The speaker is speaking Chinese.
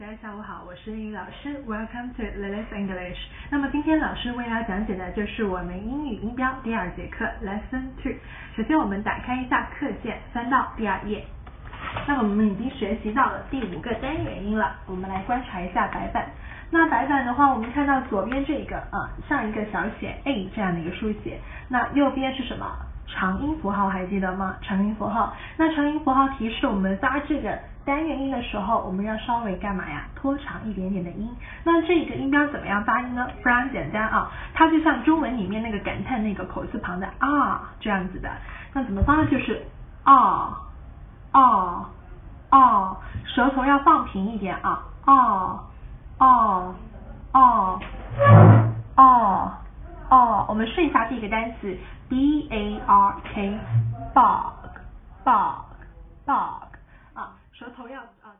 大家下午好，我是英语老师，Welcome to Lily's English。那么今天老师为大家讲解的就是我们英语音标第二节课 Lesson Two。首先我们打开一下课件，翻到第二页。那么我们已经学习到了第五个单元音了，我们来观察一下白板。那白板的话，我们看到左边这个啊，像一个小写 a 这样的一个书写，那右边是什么？长音符号还记得吗？长音符号。那长音符号提示我们发这个单元音的时候，我们要稍微干嘛呀？拖长一点点的音。那这个音标怎么样发音呢？非常简单啊，它就像中文里面那个感叹那个口字旁的啊这样子的。那怎么发呢？就是啊啊啊，舌头要放平一点啊啊啊我们试一下第一个单词，b a r k，bog，bog，bog，啊，舌头要啊。